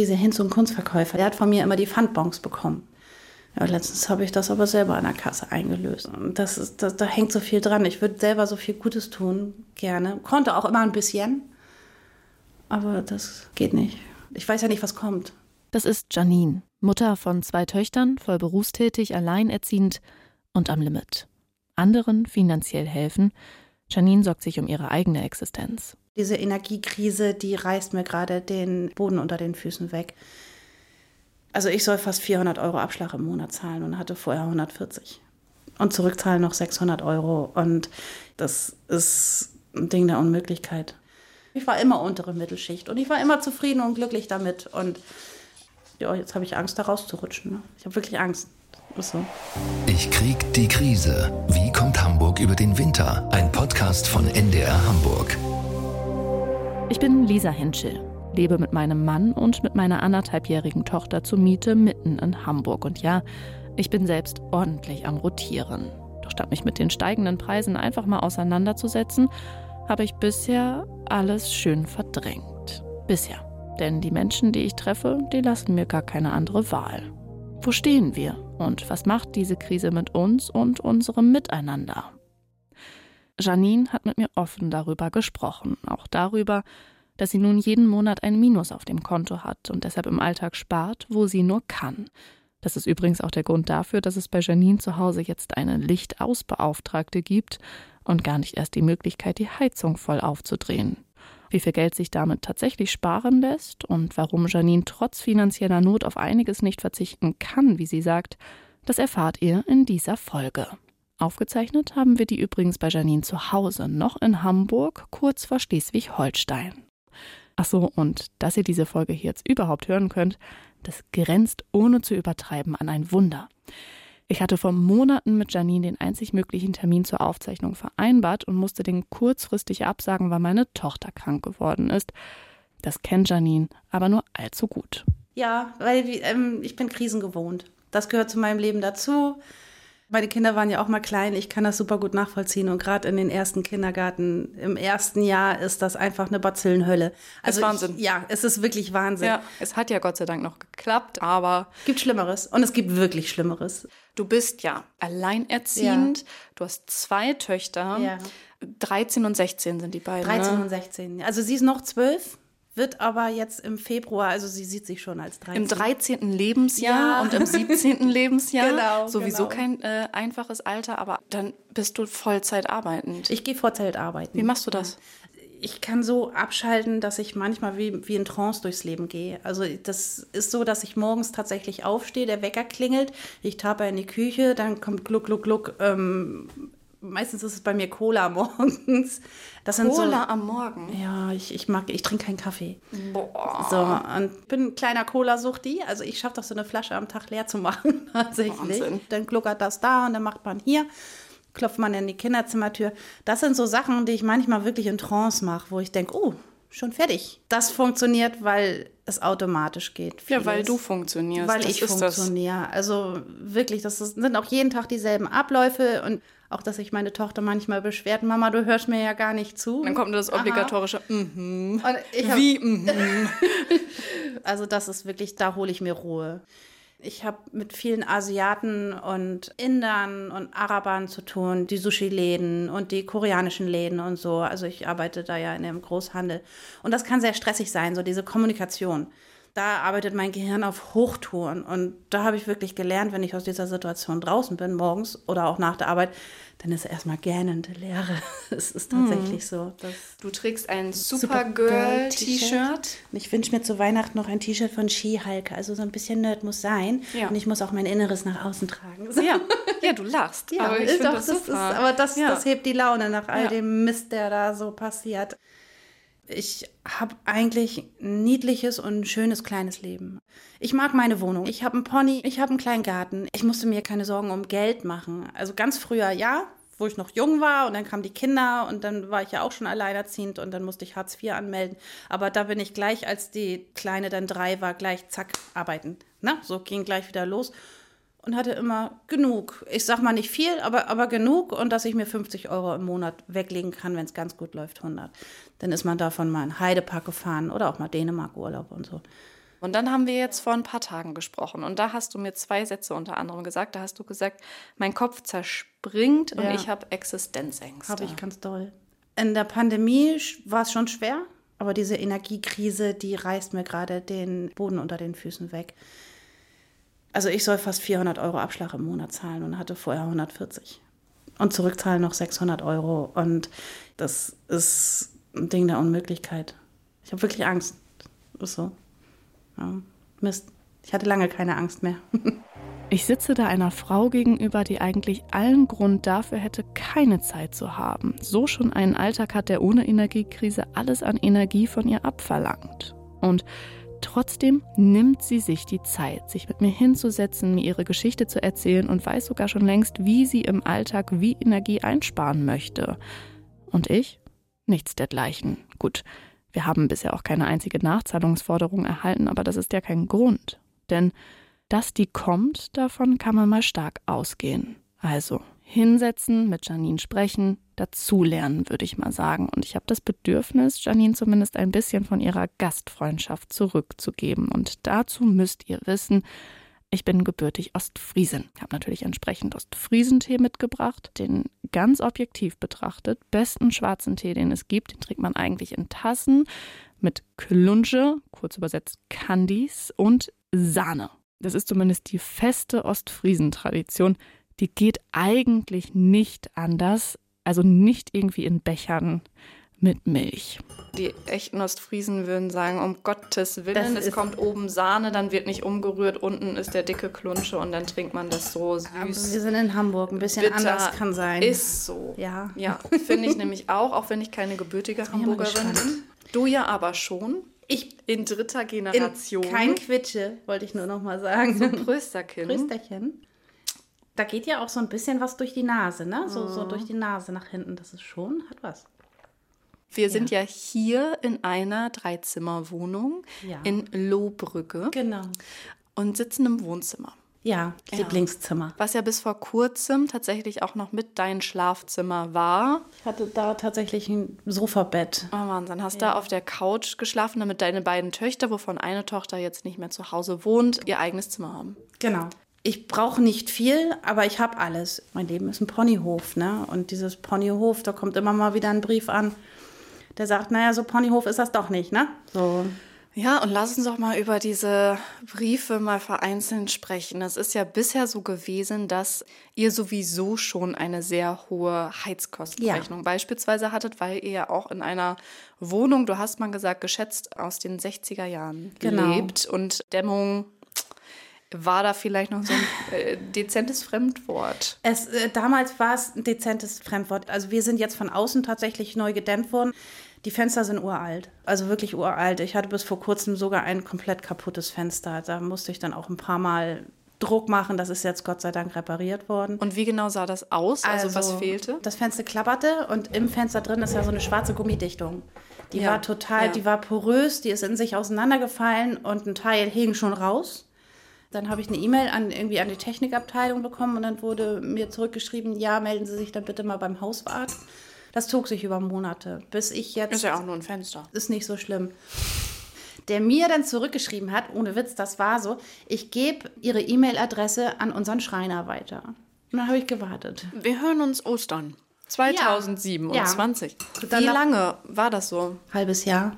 diese Hinz- und Kunstverkäufer, der hat von mir immer die Pfandbons bekommen. Ja, letztens habe ich das aber selber an der Kasse eingelöst. Und das ist, das, da hängt so viel dran. Ich würde selber so viel Gutes tun, gerne. Konnte auch immer ein bisschen. Aber das geht nicht. Ich weiß ja nicht, was kommt. Das ist Janine, Mutter von zwei Töchtern, voll berufstätig, alleinerziehend und am Limit. Anderen finanziell helfen. Janine sorgt sich um ihre eigene Existenz. Diese Energiekrise, die reißt mir gerade den Boden unter den Füßen weg. Also ich soll fast 400 Euro Abschlag im Monat zahlen und hatte vorher 140. Und zurückzahlen noch 600 Euro. Und das ist ein Ding der Unmöglichkeit. Ich war immer untere Mittelschicht und ich war immer zufrieden und glücklich damit. Und ja, jetzt habe ich Angst, da rauszurutschen. Ne? Ich habe wirklich Angst. So. Ich krieg die Krise. Wie kommt Hamburg über den Winter? Ein Podcast von NDR Hamburg. Ich bin Lisa Henschel, lebe mit meinem Mann und mit meiner anderthalbjährigen Tochter zur Miete mitten in Hamburg. Und ja, ich bin selbst ordentlich am Rotieren. Doch statt mich mit den steigenden Preisen einfach mal auseinanderzusetzen, habe ich bisher alles schön verdrängt. Bisher. Denn die Menschen, die ich treffe, die lassen mir gar keine andere Wahl. Wo stehen wir und was macht diese Krise mit uns und unserem Miteinander? Janine hat mit mir offen darüber gesprochen, auch darüber, dass sie nun jeden Monat ein Minus auf dem Konto hat und deshalb im Alltag spart, wo sie nur kann. Das ist übrigens auch der Grund dafür, dass es bei Janine zu Hause jetzt eine Lichtausbeauftragte gibt und gar nicht erst die Möglichkeit, die Heizung voll aufzudrehen. Wie viel Geld sich damit tatsächlich sparen lässt und warum Janine trotz finanzieller Not auf einiges nicht verzichten kann, wie sie sagt, das erfahrt ihr in dieser Folge. Aufgezeichnet haben wir die übrigens bei Janine zu Hause, noch in Hamburg, kurz vor Schleswig-Holstein. Ach so, und dass ihr diese Folge hier jetzt überhaupt hören könnt, das grenzt ohne zu übertreiben an ein Wunder. Ich hatte vor Monaten mit Janine den einzig möglichen Termin zur Aufzeichnung vereinbart und musste den kurzfristig absagen, weil meine Tochter krank geworden ist. Das kennt Janine aber nur allzu gut. Ja, weil ähm, ich bin Krisen gewohnt. Das gehört zu meinem Leben dazu. Meine Kinder waren ja auch mal klein, ich kann das super gut nachvollziehen. Und gerade in den ersten Kindergarten, im ersten Jahr ist das einfach eine Bazillenhölle. Also ist Wahnsinn. Ich, ja, es ist wirklich Wahnsinn. Ja, es hat ja Gott sei Dank noch geklappt, aber. Es gibt Schlimmeres und es gibt wirklich Schlimmeres. Du bist ja alleinerziehend, ja. du hast zwei Töchter. Ja. 13 und 16 sind die beiden. 13 ne? und 16. Also sie ist noch zwölf wird aber jetzt im Februar, also sie sieht sich schon als 13. Im 13. Lebensjahr ja. und im 17. Lebensjahr. Genau. Sowieso genau. kein äh, einfaches Alter, aber dann bist du Vollzeit arbeitend. Ich gehe Vollzeit arbeiten. Wie machst du das? Ich kann so abschalten, dass ich manchmal wie, wie in Trance durchs Leben gehe. Also das ist so, dass ich morgens tatsächlich aufstehe, der Wecker klingelt, ich tappe in die Küche, dann kommt gluck, gluck, gluck ähm, meistens ist es bei mir Cola morgens. Das Cola so, am Morgen? Ja, ich, ich mag, ich trinke keinen Kaffee. Boah. So, und bin ein kleiner Cola-Suchti. Also ich schaffe doch so eine Flasche am Tag leer zu machen, tatsächlich. Wahnsinn. Dann gluckert das da und dann macht man hier, klopft man in die Kinderzimmertür. Das sind so Sachen, die ich manchmal wirklich in Trance mache, wo ich denke, oh, schon fertig. Das funktioniert, weil es automatisch geht. Vieles. Ja, weil du funktionierst. Weil das ich funktioniere. Also wirklich, das sind auch jeden Tag dieselben Abläufe und auch, dass sich meine Tochter manchmal beschwert, Mama, du hörst mir ja gar nicht zu. Dann kommt das obligatorische mhm. Mm Wie mhm. also das ist wirklich, da hole ich mir Ruhe. Ich habe mit vielen Asiaten und Indern und Arabern zu tun, die Sushi-Läden und die koreanischen Läden und so. Also ich arbeite da ja in dem Großhandel. Und das kann sehr stressig sein, so diese Kommunikation da arbeitet mein Gehirn auf Hochtouren. Und da habe ich wirklich gelernt, wenn ich aus dieser Situation draußen bin, morgens oder auch nach der Arbeit, dann ist erstmal gähnende Leere. Es ist tatsächlich hm. so. du trägst ein Supergirl-T-Shirt. Ich wünsche mir zu Weihnachten noch ein T-Shirt von Ski-Hulk. Also so ein bisschen Nerd muss sein. Ja. Und ich muss auch mein Inneres nach außen tragen. Ja. ja, du lachst. Ja, aber ich doch, das, das ist, aber das, ja. das hebt die Laune nach all dem Mist, der da so passiert ich habe eigentlich ein niedliches und schönes kleines Leben. Ich mag meine Wohnung. Ich habe einen Pony, ich habe einen kleinen Garten. Ich musste mir keine Sorgen um Geld machen. Also ganz früher ja, wo ich noch jung war und dann kamen die Kinder und dann war ich ja auch schon alleinerziehend und dann musste ich Hartz IV anmelden. Aber da bin ich gleich, als die Kleine dann drei war, gleich zack arbeiten. Na, so ging gleich wieder los und hatte immer genug. Ich sag mal nicht viel, aber, aber genug und dass ich mir 50 Euro im Monat weglegen kann, wenn es ganz gut läuft, 100. Dann ist man davon mal in Heidepark gefahren oder auch mal Dänemark Urlaub und so. Und dann haben wir jetzt vor ein paar Tagen gesprochen und da hast du mir zwei Sätze unter anderem gesagt. Da hast du gesagt, mein Kopf zerspringt und ja. ich habe Existenzängste. Habe ich ganz doll. In der Pandemie war es schon schwer, aber diese Energiekrise, die reißt mir gerade den Boden unter den Füßen weg. Also ich soll fast 400 Euro Abschlag im Monat zahlen und hatte vorher 140. Und zurückzahlen noch 600 Euro. Und das ist ein Ding der Unmöglichkeit. Ich habe wirklich Angst. Ist so. Ja, Mist. Ich hatte lange keine Angst mehr. Ich sitze da einer Frau gegenüber, die eigentlich allen Grund dafür hätte, keine Zeit zu haben. So schon einen Alltag hat, der ohne Energiekrise alles an Energie von ihr abverlangt. Und trotzdem nimmt sie sich die Zeit, sich mit mir hinzusetzen, mir ihre Geschichte zu erzählen und weiß sogar schon längst, wie sie im Alltag wie Energie einsparen möchte. Und ich? Nichts dergleichen. Gut, wir haben bisher auch keine einzige Nachzahlungsforderung erhalten, aber das ist ja kein Grund. Denn dass die kommt, davon kann man mal stark ausgehen. Also hinsetzen, mit Janine sprechen, dazulernen, würde ich mal sagen. Und ich habe das Bedürfnis, Janine zumindest ein bisschen von ihrer Gastfreundschaft zurückzugeben. Und dazu müsst ihr wissen, ich bin gebürtig Ostfriesin. Ich habe natürlich entsprechend Ostfriesentee mitgebracht, den ganz objektiv betrachtet besten schwarzen Tee, den es gibt. Den trinkt man eigentlich in Tassen mit Klunche, kurz übersetzt Candies und Sahne das ist zumindest die feste Ostfriesentradition, die geht eigentlich nicht anders, also nicht irgendwie in Bechern mit Milch. Die echten Ostfriesen würden sagen, um Gottes Willen, es kommt oben Sahne, dann wird nicht umgerührt, unten ist der dicke Klunsche und dann trinkt man das so süß. Aber wir sind in Hamburg, ein bisschen Bitter anders kann sein. Ist so. Ja. Ja, finde ich nämlich auch, auch wenn ich keine gebürtige Hamburgerin bin. Du ja aber schon. Ich in dritter Generation. In kein Quitsche, wollte ich nur noch mal sagen. So Prösterchen. Prösterchen. Da geht ja auch so ein bisschen was durch die Nase, ne? So, so durch die Nase nach hinten. Das ist schon, hat was. Wir ja. sind ja hier in einer Dreizimmerwohnung ja. in Lohbrücke. Genau. Und sitzen im Wohnzimmer. Ja, Lieblingszimmer. Was ja bis vor kurzem tatsächlich auch noch mit dein Schlafzimmer war. Ich hatte da tatsächlich ein Sofabett. Oh Wahnsinn. Hast ja. da auf der Couch geschlafen, damit deine beiden Töchter, wovon eine Tochter jetzt nicht mehr zu Hause wohnt, ihr eigenes Zimmer haben. Genau. Ich brauche nicht viel, aber ich habe alles. Mein Leben ist ein Ponyhof, ne? Und dieses Ponyhof, da kommt immer mal wieder ein Brief an, der sagt, naja, so Ponyhof ist das doch nicht, ne? So. Ja, und lass uns doch mal über diese Briefe mal vereinzelt sprechen. Es ist ja bisher so gewesen, dass ihr sowieso schon eine sehr hohe Heizkostenrechnung ja. beispielsweise hattet, weil ihr ja auch in einer Wohnung, du hast mal gesagt, geschätzt aus den 60er Jahren genau. lebt und Dämmung war da vielleicht noch so ein äh, dezentes Fremdwort? Es, äh, damals war es ein dezentes Fremdwort. Also wir sind jetzt von außen tatsächlich neu gedämmt worden. Die Fenster sind uralt, also wirklich uralt. Ich hatte bis vor kurzem sogar ein komplett kaputtes Fenster. Da musste ich dann auch ein paar Mal Druck machen. Das ist jetzt Gott sei Dank repariert worden. Und wie genau sah das aus? Also, also was fehlte? Das Fenster klapperte und im Fenster drin ist ja so eine schwarze Gummidichtung. Die ja, war total, ja. die war porös, die ist in sich auseinandergefallen und ein Teil hing schon raus. Dann habe ich eine E-Mail an irgendwie an die Technikabteilung bekommen und dann wurde mir zurückgeschrieben, ja, melden Sie sich dann bitte mal beim Hauswart. Das zog sich über Monate, bis ich jetzt. Ist ja auch nur ein Fenster. Ist nicht so schlimm. Der mir dann zurückgeschrieben hat, ohne Witz, das war so, ich gebe Ihre E-Mail-Adresse an unseren Schreiner weiter. Und dann habe ich gewartet. Wir hören uns Ostern. 2027. Ja. Wie lange war das so? Halbes Jahr.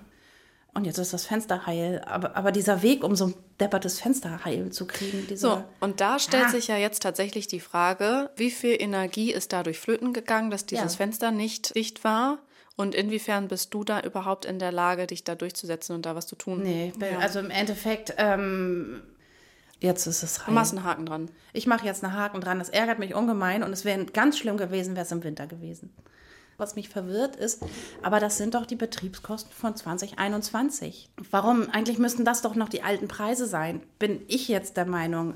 Und jetzt ist das Fenster heil. Aber, aber dieser Weg, um so ein deppertes Fenster heil zu kriegen. So, und da stellt ah. sich ja jetzt tatsächlich die Frage, wie viel Energie ist dadurch flöten gegangen, dass dieses ja. Fenster nicht dicht war? Und inwiefern bist du da überhaupt in der Lage, dich da durchzusetzen und da was zu tun? Nee, ja. also im Endeffekt, ähm, jetzt ist es heil. Du machst einen Haken dran. Ich mache jetzt einen Haken dran. Das ärgert mich ungemein und es wäre ganz schlimm gewesen, wäre es im Winter gewesen. Was mich verwirrt ist, aber das sind doch die Betriebskosten von 2021. Warum? Eigentlich müssten das doch noch die alten Preise sein, bin ich jetzt der Meinung.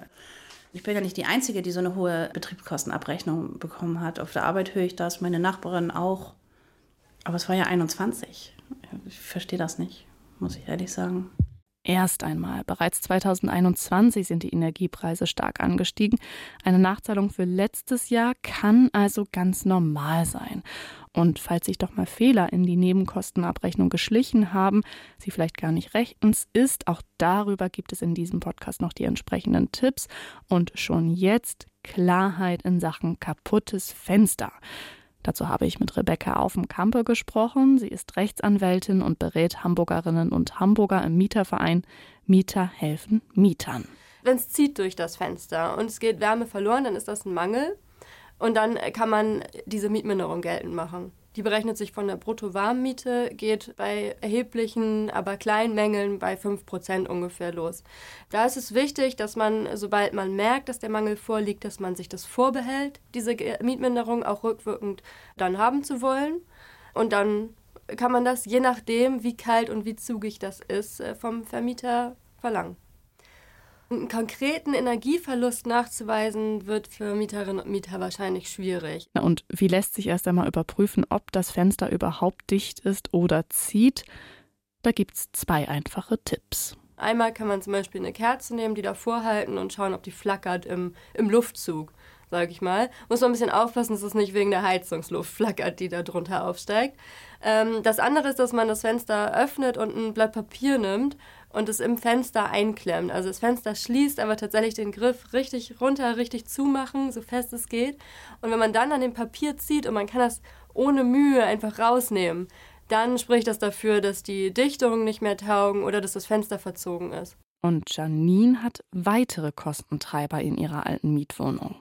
Ich bin ja nicht die Einzige, die so eine hohe Betriebskostenabrechnung bekommen hat. Auf der Arbeit höre ich das, meine Nachbarin auch. Aber es war ja 21. Ich verstehe das nicht, muss ich ehrlich sagen. Erst einmal, bereits 2021 sind die Energiepreise stark angestiegen. Eine Nachzahlung für letztes Jahr kann also ganz normal sein. Und falls sich doch mal Fehler in die Nebenkostenabrechnung geschlichen haben, sie vielleicht gar nicht rechtens ist, auch darüber gibt es in diesem Podcast noch die entsprechenden Tipps und schon jetzt Klarheit in Sachen kaputtes Fenster. Dazu habe ich mit Rebecca auf dem Kampe gesprochen. Sie ist Rechtsanwältin und berät Hamburgerinnen und Hamburger im Mieterverein Mieter helfen Mietern. Wenn es zieht durch das Fenster und es geht Wärme verloren, dann ist das ein Mangel. Und dann kann man diese Mietminderung geltend machen. Die berechnet sich von der Brutto-Warmmiete, geht bei erheblichen, aber kleinen Mängeln bei 5% ungefähr los. Da ist es wichtig, dass man, sobald man merkt, dass der Mangel vorliegt, dass man sich das vorbehält, diese Mietminderung auch rückwirkend dann haben zu wollen. Und dann kann man das, je nachdem, wie kalt und wie zugig das ist, äh, vom Vermieter verlangen. Einen konkreten Energieverlust nachzuweisen, wird für Mieterinnen und Mieter wahrscheinlich schwierig. Und wie lässt sich erst einmal überprüfen, ob das Fenster überhaupt dicht ist oder zieht? Da gibt es zwei einfache Tipps. Einmal kann man zum Beispiel eine Kerze nehmen, die davor halten und schauen, ob die flackert im, im Luftzug, sage ich mal. Muss man ein bisschen aufpassen, dass es nicht wegen der Heizungsluft flackert, die da drunter aufsteigt. Ähm, das andere ist, dass man das Fenster öffnet und ein Blatt Papier nimmt und es im Fenster einklemmt. Also das Fenster schließt, aber tatsächlich den Griff richtig runter, richtig zumachen, so fest es geht. Und wenn man dann an dem Papier zieht und man kann das ohne Mühe einfach rausnehmen, dann spricht das dafür, dass die Dichtungen nicht mehr taugen oder dass das Fenster verzogen ist. Und Janine hat weitere Kostentreiber in ihrer alten Mietwohnung.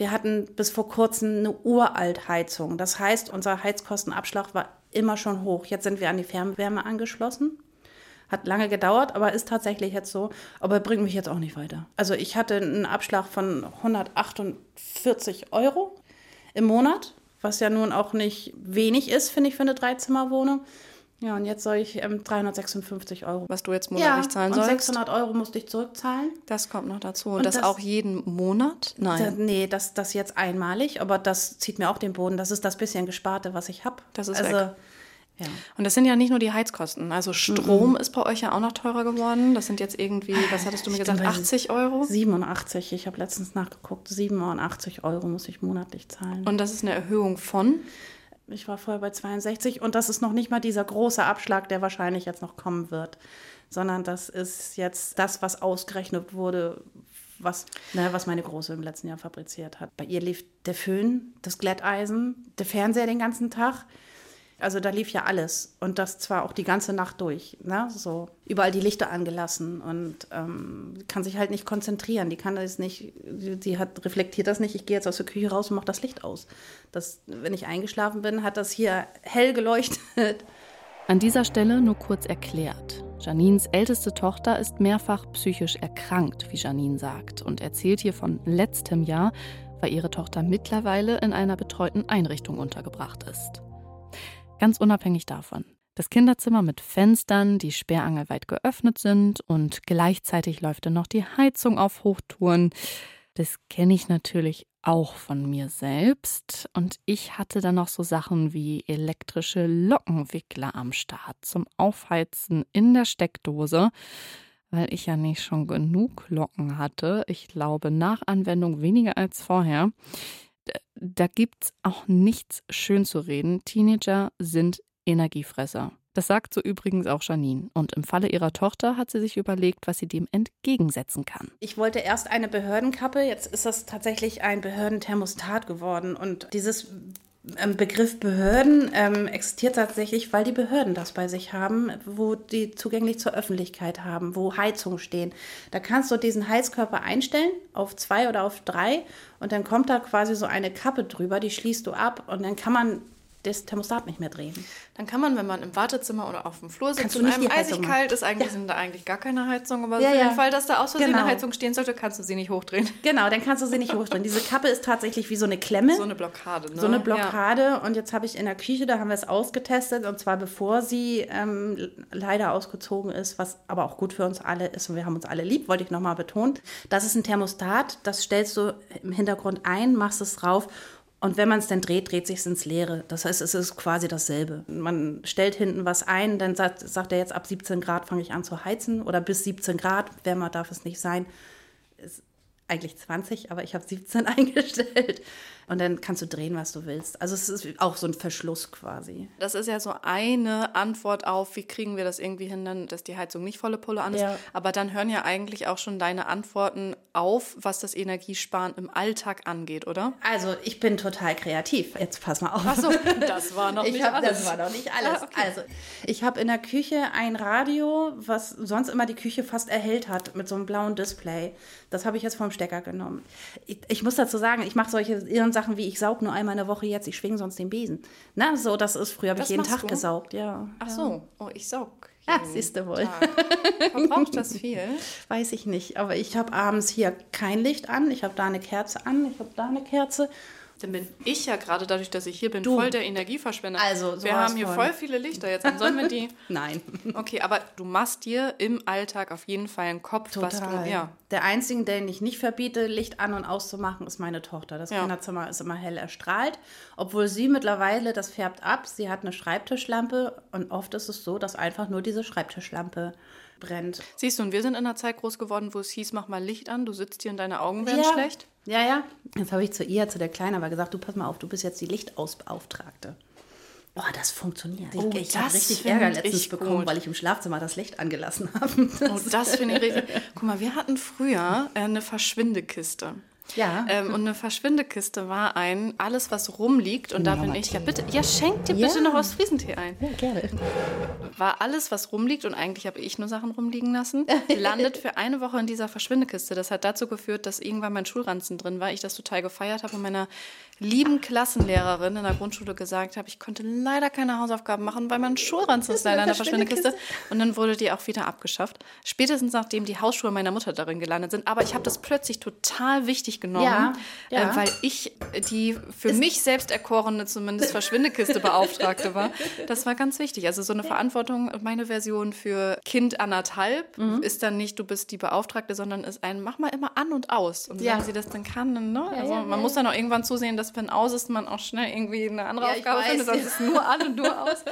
Wir hatten bis vor kurzem eine Uraltheizung. Das heißt, unser Heizkostenabschlag war immer schon hoch. Jetzt sind wir an die Fernwärme angeschlossen. Hat lange gedauert, aber ist tatsächlich jetzt so. Aber bringt mich jetzt auch nicht weiter. Also ich hatte einen Abschlag von 148 Euro im Monat, was ja nun auch nicht wenig ist, finde ich, für eine Dreizimmerwohnung. Ja, und jetzt soll ich ähm, 356 Euro. Was du jetzt monatlich ja, zahlen sollst? 600 Euro musste ich zurückzahlen. Das kommt noch dazu. Und, und das, das, auch jeden Monat? Nein. Da, nee, das, das jetzt einmalig, aber das zieht mir auch den Boden. Das ist das bisschen Gesparte, was ich habe. Das ist also, weg. Ja. Und das sind ja nicht nur die Heizkosten. Also Strom mhm. ist bei euch ja auch noch teurer geworden. Das sind jetzt irgendwie, was hattest du mir gesagt, 80 Euro? 87. Ich habe letztens nachgeguckt. 87 Euro muss ich monatlich zahlen. Und das ist eine Erhöhung von? Ich war vorher bei 62 und das ist noch nicht mal dieser große Abschlag, der wahrscheinlich jetzt noch kommen wird, sondern das ist jetzt das, was ausgerechnet wurde, was, ne, was meine Große im letzten Jahr fabriziert hat. Bei ihr lief der Föhn, das Glätteisen, der Fernseher den ganzen Tag. Also da lief ja alles und das zwar auch die ganze Nacht durch. Ne? So überall die Lichter angelassen und ähm, kann sich halt nicht konzentrieren. Die kann das nicht, sie hat reflektiert das nicht. Ich gehe jetzt aus der Küche raus und mache das Licht aus. Das, wenn ich eingeschlafen bin, hat das hier hell geleuchtet. An dieser Stelle nur kurz erklärt. Janines älteste Tochter ist mehrfach psychisch erkrankt, wie Janine sagt, und erzählt hier von letztem Jahr, weil ihre Tochter mittlerweile in einer betreuten Einrichtung untergebracht ist. Ganz unabhängig davon. Das Kinderzimmer mit Fenstern, die sperrangelweit geöffnet sind und gleichzeitig läuft dann noch die Heizung auf Hochtouren. Das kenne ich natürlich auch von mir selbst. Und ich hatte dann noch so Sachen wie elektrische Lockenwickler am Start zum Aufheizen in der Steckdose, weil ich ja nicht schon genug Locken hatte. Ich glaube, nach Anwendung weniger als vorher da gibt es auch nichts schön zu reden. Teenager sind Energiefresser. Das sagt so übrigens auch Janine. Und im Falle ihrer Tochter hat sie sich überlegt, was sie dem entgegensetzen kann. Ich wollte erst eine Behördenkappe, jetzt ist das tatsächlich ein Behördenthermostat geworden. Und dieses Begriff Behörden ähm, existiert tatsächlich, weil die Behörden das bei sich haben, wo die zugänglich zur Öffentlichkeit haben, wo Heizungen stehen. Da kannst du diesen Heizkörper einstellen auf zwei oder auf drei und dann kommt da quasi so eine Kappe drüber, die schließt du ab und dann kann man das Thermostat nicht mehr drehen. Dann kann man, wenn man im Wartezimmer oder auf dem Flur sitzt und einem eisig kalt ist, eigentlich ja. sind da eigentlich gar keine Heizung, aber ja, für ja. den Fall, dass da aus Versehen genau. eine Heizung stehen sollte, kannst du sie nicht hochdrehen. Genau, dann kannst du sie nicht hochdrehen. Diese Kappe ist tatsächlich wie so eine Klemme. So eine Blockade, ne? So eine Blockade und jetzt habe ich in der Küche, da haben wir es ausgetestet und zwar bevor sie ähm, leider ausgezogen ist, was aber auch gut für uns alle ist und wir haben uns alle lieb, wollte ich nochmal betonen. Das ist ein Thermostat, das stellst du im Hintergrund ein, machst es drauf und wenn man es dann dreht, dreht sich es ins Leere. Das heißt, es ist quasi dasselbe. Man stellt hinten was ein, dann sagt, sagt er jetzt, ab 17 Grad fange ich an zu heizen oder bis 17 Grad, wärmer darf es nicht sein. Ist eigentlich 20, aber ich habe 17 eingestellt. Und dann kannst du drehen, was du willst. Also es ist auch so ein Verschluss quasi. Das ist ja so eine Antwort auf, wie kriegen wir das irgendwie hin, dass die Heizung nicht volle Pulle an ist. Ja. Aber dann hören ja eigentlich auch schon deine Antworten auf, was das Energiesparen im Alltag angeht, oder? Also ich bin total kreativ. Jetzt pass mal auf. Ach so, das war noch nicht hab, alles. Das war noch nicht alles. Ah, okay. Also ich habe in der Küche ein Radio, was sonst immer die Küche fast erhellt hat, mit so einem blauen Display. Das habe ich jetzt vom Stecker genommen. Ich, ich muss dazu sagen, ich mache solche irren Sachen wie ich saug nur einmal in der Woche jetzt, ich schwinge sonst den Besen. Na, so, das ist früher habe ich jeden Tag du? gesaugt, ja. Ach so, oh, ich saug. Ja, siehst du wohl. Verbraucht das viel? Weiß ich nicht, aber ich habe abends hier kein Licht an, ich habe da eine Kerze an, ich habe da eine Kerze dann bin ich ja gerade dadurch, dass ich hier bin, du. voll der Energieverschwender. Also, wir haben hier voll viele Lichter jetzt. Dann sollen wir die. Nein. Okay, aber du machst dir im Alltag auf jeden Fall einen Kopf, Total. was du. Ja. Der einzige, den ich nicht verbiete, Licht an und auszumachen, ist meine Tochter. Das ja. Kinderzimmer ist immer hell erstrahlt. Obwohl sie mittlerweile, das färbt ab, sie hat eine Schreibtischlampe und oft ist es so, dass einfach nur diese Schreibtischlampe brennt. Siehst du, und wir sind in einer Zeit groß geworden, wo es hieß, mach mal Licht an, du sitzt hier und deine Augen werden ja. schlecht. Ja, ja. Jetzt habe ich zu ihr, zu der Kleinen, aber gesagt, du pass mal auf, du bist jetzt die Lichtausbeauftragte. Oh, das funktioniert. Oh, ich habe richtig Ärger letztens bekommen, gut. weil ich im Schlafzimmer das Licht angelassen habe. Oh, das finde ich richtig. Guck mal, wir hatten früher eine Verschwindekiste. Ja. Ähm, und eine Verschwindekiste war ein, alles was rumliegt, und da bin ich, ja bitte, ja schenk dir ja. bitte noch was Friesentee ein. Ja, gerne. War alles, was rumliegt, und eigentlich habe ich nur Sachen rumliegen lassen, landet für eine Woche in dieser Verschwindekiste. Das hat dazu geführt, dass irgendwann mein Schulranzen drin war, ich das total gefeiert habe und meiner lieben Klassenlehrerin in der Grundschule gesagt habe, ich konnte leider keine Hausaufgaben machen, weil mein Schulranzen ist leider in der Verschwindekiste. Und dann wurde die auch wieder abgeschafft. Spätestens nachdem die Hausschuhe meiner Mutter darin gelandet sind. Aber ich habe das plötzlich total wichtig genommen, ja, ja. Äh, weil ich die für ist mich selbst erkorene zumindest Verschwindekiste Beauftragte war. Das war ganz wichtig. Also so eine Verantwortung, meine Version für Kind anderthalb mhm. ist dann nicht, du bist die Beauftragte, sondern ist ein, mach mal immer an und aus. Und ja. wenn sie das dann kann, dann, ne? Also man muss dann auch irgendwann zusehen, dass wenn aus ist, man auch schnell irgendwie eine andere Aufgabe findet, sonst ist nur an und nur aus.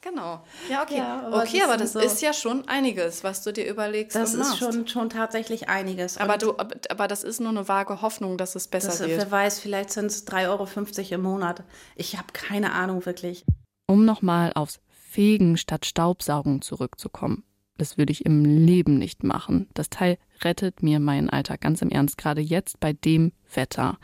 Genau. Ja, okay. Ja, aber okay, das aber das so ist ja schon einiges, was du dir überlegst. Das ist schon, schon tatsächlich einiges. Aber, du, aber das ist nur eine vage Hoffnung, dass es besser das, wird. Wer weiß, vielleicht sind es 3,50 Euro im Monat. Ich habe keine Ahnung wirklich. Um nochmal aufs Fegen statt Staubsaugen zurückzukommen. Das würde ich im Leben nicht machen. Das Teil rettet mir meinen Alltag ganz im Ernst, gerade jetzt bei dem Wetter.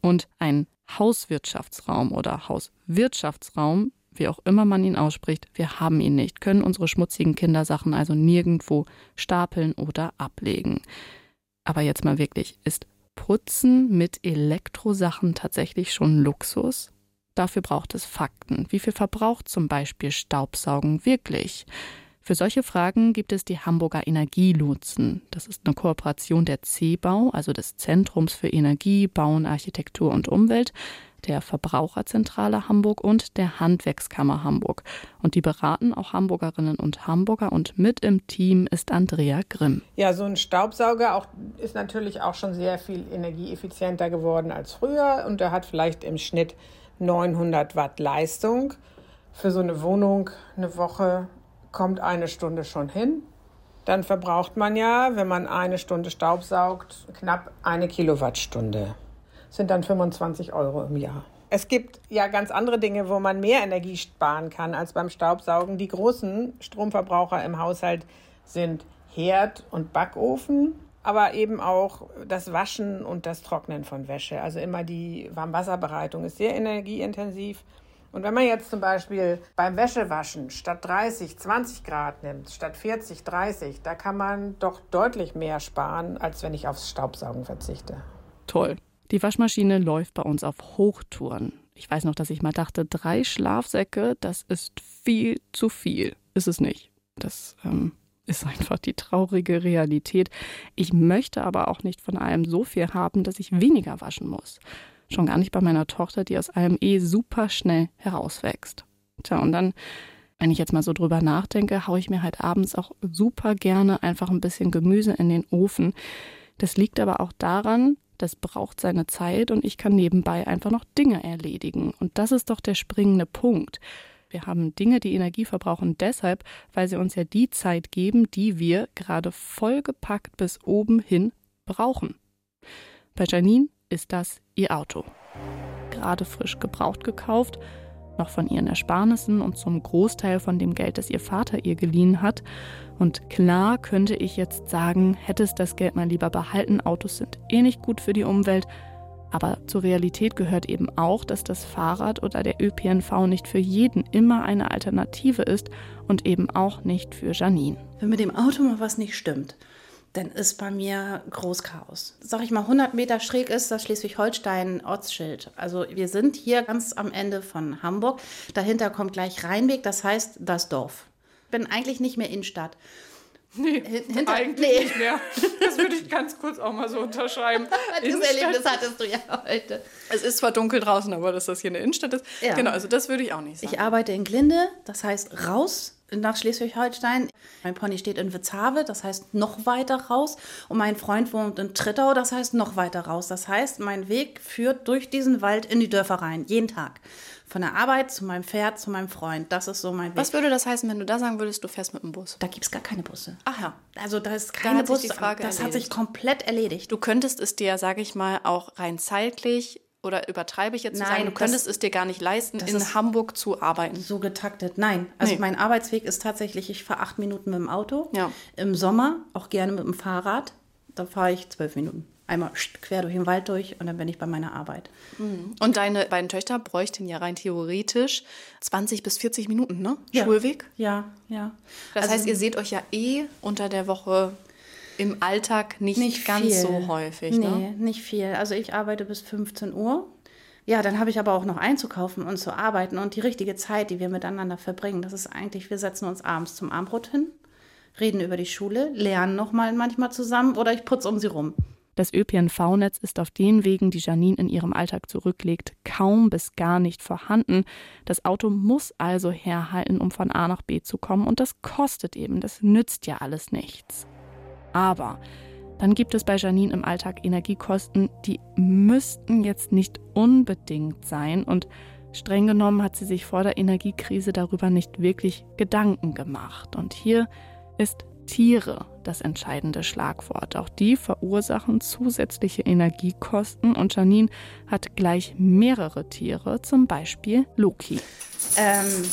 Und ein Hauswirtschaftsraum oder Hauswirtschaftsraum, wie auch immer man ihn ausspricht, wir haben ihn nicht, können unsere schmutzigen Kindersachen also nirgendwo stapeln oder ablegen. Aber jetzt mal wirklich, ist Putzen mit Elektrosachen tatsächlich schon Luxus? Dafür braucht es Fakten. Wie viel verbraucht zum Beispiel Staubsaugen wirklich? Für solche Fragen gibt es die Hamburger Energielotsen. Das ist eine Kooperation der C-Bau, also des Zentrums für Energie, Bauen, Architektur und Umwelt, der Verbraucherzentrale Hamburg und der Handwerkskammer Hamburg. Und die beraten auch Hamburgerinnen und Hamburger und mit im Team ist Andrea Grimm. Ja, so ein Staubsauger auch, ist natürlich auch schon sehr viel energieeffizienter geworden als früher und der hat vielleicht im Schnitt 900 Watt Leistung. Für so eine Wohnung eine Woche kommt eine Stunde schon hin. Dann verbraucht man ja, wenn man eine Stunde Staubsaugt, knapp eine Kilowattstunde. Sind dann 25 Euro im Jahr. Es gibt ja ganz andere Dinge, wo man mehr Energie sparen kann als beim Staubsaugen. Die großen Stromverbraucher im Haushalt sind Herd und Backofen, aber eben auch das Waschen und das Trocknen von Wäsche. Also immer die Warmwasserbereitung ist sehr energieintensiv. Und wenn man jetzt zum Beispiel beim Wäschewaschen statt 30, 20 Grad nimmt, statt 40, 30, da kann man doch deutlich mehr sparen, als wenn ich aufs Staubsaugen verzichte. Toll. Die Waschmaschine läuft bei uns auf Hochtouren. Ich weiß noch, dass ich mal dachte, drei Schlafsäcke, das ist viel zu viel. Ist es nicht. Das ähm, ist einfach die traurige Realität. Ich möchte aber auch nicht von allem so viel haben, dass ich weniger waschen muss. Schon gar nicht bei meiner Tochter, die aus allem eh super schnell herauswächst. Tja, und dann, wenn ich jetzt mal so drüber nachdenke, haue ich mir halt abends auch super gerne einfach ein bisschen Gemüse in den Ofen. Das liegt aber auch daran, das braucht seine Zeit und ich kann nebenbei einfach noch Dinge erledigen. Und das ist doch der springende Punkt. Wir haben Dinge, die Energie verbrauchen, deshalb, weil sie uns ja die Zeit geben, die wir gerade vollgepackt bis oben hin brauchen. Bei Janine ist das ihr Auto. gerade frisch gebraucht gekauft, noch von ihren Ersparnissen und zum Großteil von dem Geld, das ihr Vater ihr geliehen hat. Und klar könnte ich jetzt sagen, hättest das Geld mal lieber behalten, Autos sind eh nicht gut für die Umwelt. Aber zur Realität gehört eben auch, dass das Fahrrad oder der ÖPNV nicht für jeden immer eine Alternative ist und eben auch nicht für Janine. Wenn mit dem Auto mal was nicht stimmt, dann ist bei mir Großchaos. Sag ich mal, 100 Meter schräg ist das Schleswig-Holstein-Ortsschild. Also wir sind hier ganz am Ende von Hamburg. Dahinter kommt gleich Rheinweg, das heißt das Dorf. Bin eigentlich nicht mehr Innenstadt. Nee, Hinter, eigentlich nee. nicht mehr. Das würde ich ganz kurz auch mal so unterschreiben. das Erlebnis hattest du ja heute. Es ist zwar dunkel draußen, aber dass das hier eine Innenstadt ist. Ja. Genau, also das würde ich auch nicht sagen. Ich arbeite in Glinde, das heißt raus nach Schleswig-Holstein. Mein Pony steht in Witzhave, das heißt noch weiter raus. Und mein Freund wohnt in Trittau, das heißt noch weiter raus. Das heißt, mein Weg führt durch diesen Wald in die Dörfer rein, jeden Tag. Von der Arbeit zu meinem Pferd, zu meinem Freund. Das ist so mein Weg. Was würde das heißen, wenn du da sagen würdest, du fährst mit dem Bus? Da gibt es gar keine Busse. Ach ja. Also da ist keine da Busse. Das erledigt. hat sich komplett erledigt. Du könntest es dir, sage ich mal, auch rein zeitlich oder übertreibe ich jetzt Nein, zu sagen, du könntest es dir gar nicht leisten, in Hamburg zu arbeiten? So getaktet. Nein. Also nee. mein Arbeitsweg ist tatsächlich, ich fahre acht Minuten mit dem Auto. Ja. Im Sommer auch gerne mit dem Fahrrad. Da fahre ich zwölf Minuten. Einmal quer durch den Wald durch und dann bin ich bei meiner Arbeit. Mhm. Und deine beiden Töchter bräuchten ja rein theoretisch 20 bis 40 Minuten, ne? Ja. Schulweg? Ja, ja. Das also, heißt, ihr seht euch ja eh unter der Woche im Alltag nicht, nicht ganz viel. so häufig. Nee, ne? nicht viel. Also ich arbeite bis 15 Uhr. Ja, dann habe ich aber auch noch einzukaufen und zu arbeiten und die richtige Zeit, die wir miteinander verbringen. Das ist eigentlich, wir setzen uns abends zum Abendbrot hin, reden über die Schule, lernen noch mal manchmal zusammen oder ich putze um sie rum. Das ÖPNV-Netz ist auf den Wegen, die Janine in ihrem Alltag zurücklegt, kaum bis gar nicht vorhanden. Das Auto muss also herhalten, um von A nach B zu kommen. Und das kostet eben, das nützt ja alles nichts. Aber dann gibt es bei Janine im Alltag Energiekosten, die müssten jetzt nicht unbedingt sein. Und streng genommen hat sie sich vor der Energiekrise darüber nicht wirklich Gedanken gemacht. Und hier ist Tiere das entscheidende Schlagwort. Auch die verursachen zusätzliche Energiekosten und Janine hat gleich mehrere Tiere, zum Beispiel Loki. Ähm,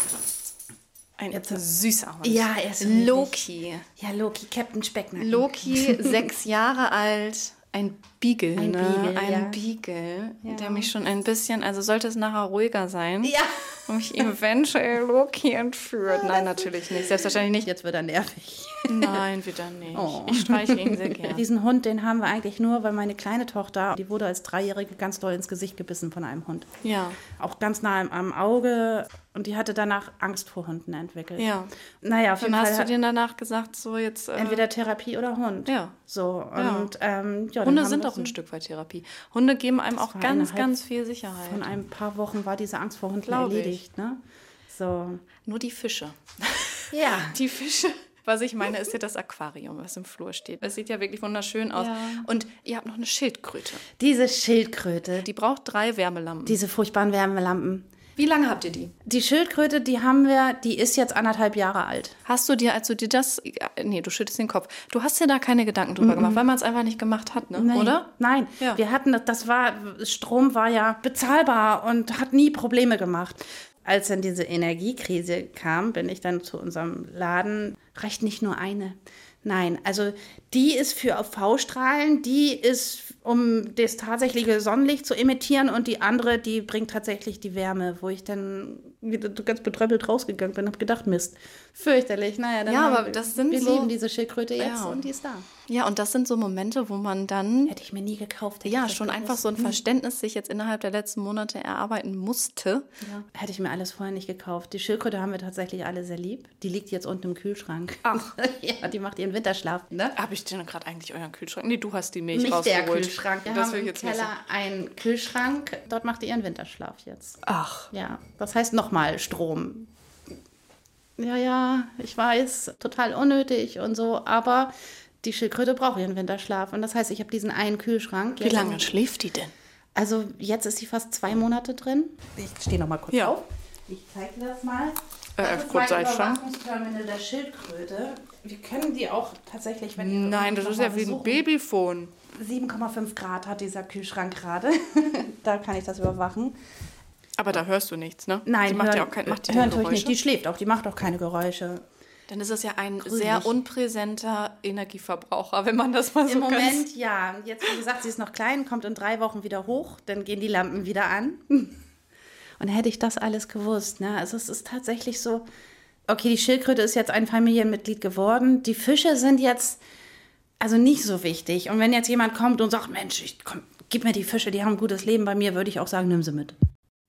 ein Jetzt süßer Hund. Ja, er ist Loki. Ja, Loki, Captain Specknacken. Loki, sechs Jahre alt, ein Beagle, ein ne? Beagle, ein ja. Beagle, Ja. der mich schon ein bisschen, also sollte es nachher ruhiger sein, Ja. Mich eventuell Loki entführt. Nein, natürlich nicht, selbstverständlich nicht. Jetzt wird er nervig. Nein, wieder nicht. Oh. Ich streiche ihn sehr gerne. Diesen Hund, den haben wir eigentlich nur, weil meine kleine Tochter, die wurde als Dreijährige ganz doll ins Gesicht gebissen von einem Hund. Ja, Auch ganz nah am- Auge. Und die hatte danach Angst vor Hunden entwickelt. ja. Naja, auf Dann jeden hast Fall. du dir danach gesagt, so jetzt. Äh, entweder Therapie oder Hund. Ja. So. Ja. Und ähm, ja, Hunde sind auch ein Stück weit Therapie. Hunde geben einem auch ganz, ganz viel Sicherheit. Von ein paar Wochen war diese Angst vor Hunden Glaub ich. Erledigt. Ne? So. Nur die Fische. Ja. Die Fische. Was ich meine, ist ja das Aquarium, was im Flur steht. Es sieht ja wirklich wunderschön aus. Ja. Und ihr habt noch eine Schildkröte. Diese Schildkröte, Die braucht drei Wärmelampen. diese furchtbaren Wärmelampen. Wie lange habt ihr die? Die Schildkröte, die haben wir, die ist jetzt anderthalb Jahre alt. Hast du dir, als du dir das. Nee, du schüttest den Kopf. Du hast dir da keine Gedanken drüber gemacht, weil man es einfach nicht gemacht hat, ne? Nein, oder? Nein, Ja. wir hatten das, das war, Strom war ja bezahlbar und hat nie Probleme gemacht. Als dann diese Energiekrise kam, bin ich dann zu unserem Laden, reicht nicht nur eine. Nein, also die ist für UV-Strahlen, die ist, um das tatsächliche Sonnenlicht zu emittieren und die andere, die bringt tatsächlich die Wärme, wo ich dann wieder so ganz betröppelt rausgegangen bin und habe gedacht, Mist, fürchterlich. Naja, dann Ja, aber wir- das sind wir so- lieben diese Schildkröte jetzt Ja. und die ist da. Ja, und das sind so Momente, wo man dann. Hätte ich mir nie gekauft. hätte Ja, schon gewusst. einfach so ein Verständnis sich jetzt innerhalb der letzten Monate erarbeiten musste. Ja. Hätte ich mir alles vorher nicht gekauft. Die Schildkröte haben wir tatsächlich alle sehr lieb. Die liegt jetzt unten im Kühlschrank. Ach. ja, die macht ihren Winterschlaf. Ne? Habe ich denn gerade eigentlich euren Kühlschrank? Nee, du hast die Milch Nicht der rausgeholt. Kühlschrank. Wir das haben will ich im jetzt nicht Keller einen Kühlschrank. Dort macht die ihren Winterschlaf jetzt. Ach. Ja, das heißt nochmal Strom. Ja, ja, ich weiß, total unnötig und so, aber die Schildkröte braucht ihren Winterschlaf. Und das heißt, ich habe diesen einen Kühlschrank. Wie lange schläft die denn? Also jetzt ist sie fast zwei Monate drin. Ich stehe noch mal kurz Ja. auf. Ich zeige dir das mal. Äh, Das ist kurz mein Seilschrank. Überwachungsterminal der Schildkröte. Wir können die auch tatsächlich, wenn ihr Nein, das ist ja wie ein Babyphone. 7,5 Grad hat dieser Kühlschrank gerade. da kann ich das überwachen. Aber da hörst du nichts, ne? Nein, die macht hören, ja auch kein, macht die hören Geräusche. nicht. Die schläft auch, die macht auch keine Geräusche. Dann ist es ja ein Gruselig. sehr unpräsenter Energieverbraucher, wenn man das mal so Im. Moment ja. Jetzt, wie gesagt, sie ist noch klein, kommt in drei Wochen wieder hoch, dann gehen die Lampen wieder an. Und hätte ich das alles gewusst, ne? Also es ist tatsächlich so, okay, die Schildkröte ist jetzt ein Familienmitglied geworden. Die Fische sind jetzt also nicht so wichtig. Und wenn jetzt jemand kommt und sagt, Mensch, ich, komm, gib mir die Fische, die haben ein gutes Leben bei mir, würde ich auch sagen, nimm sie mit.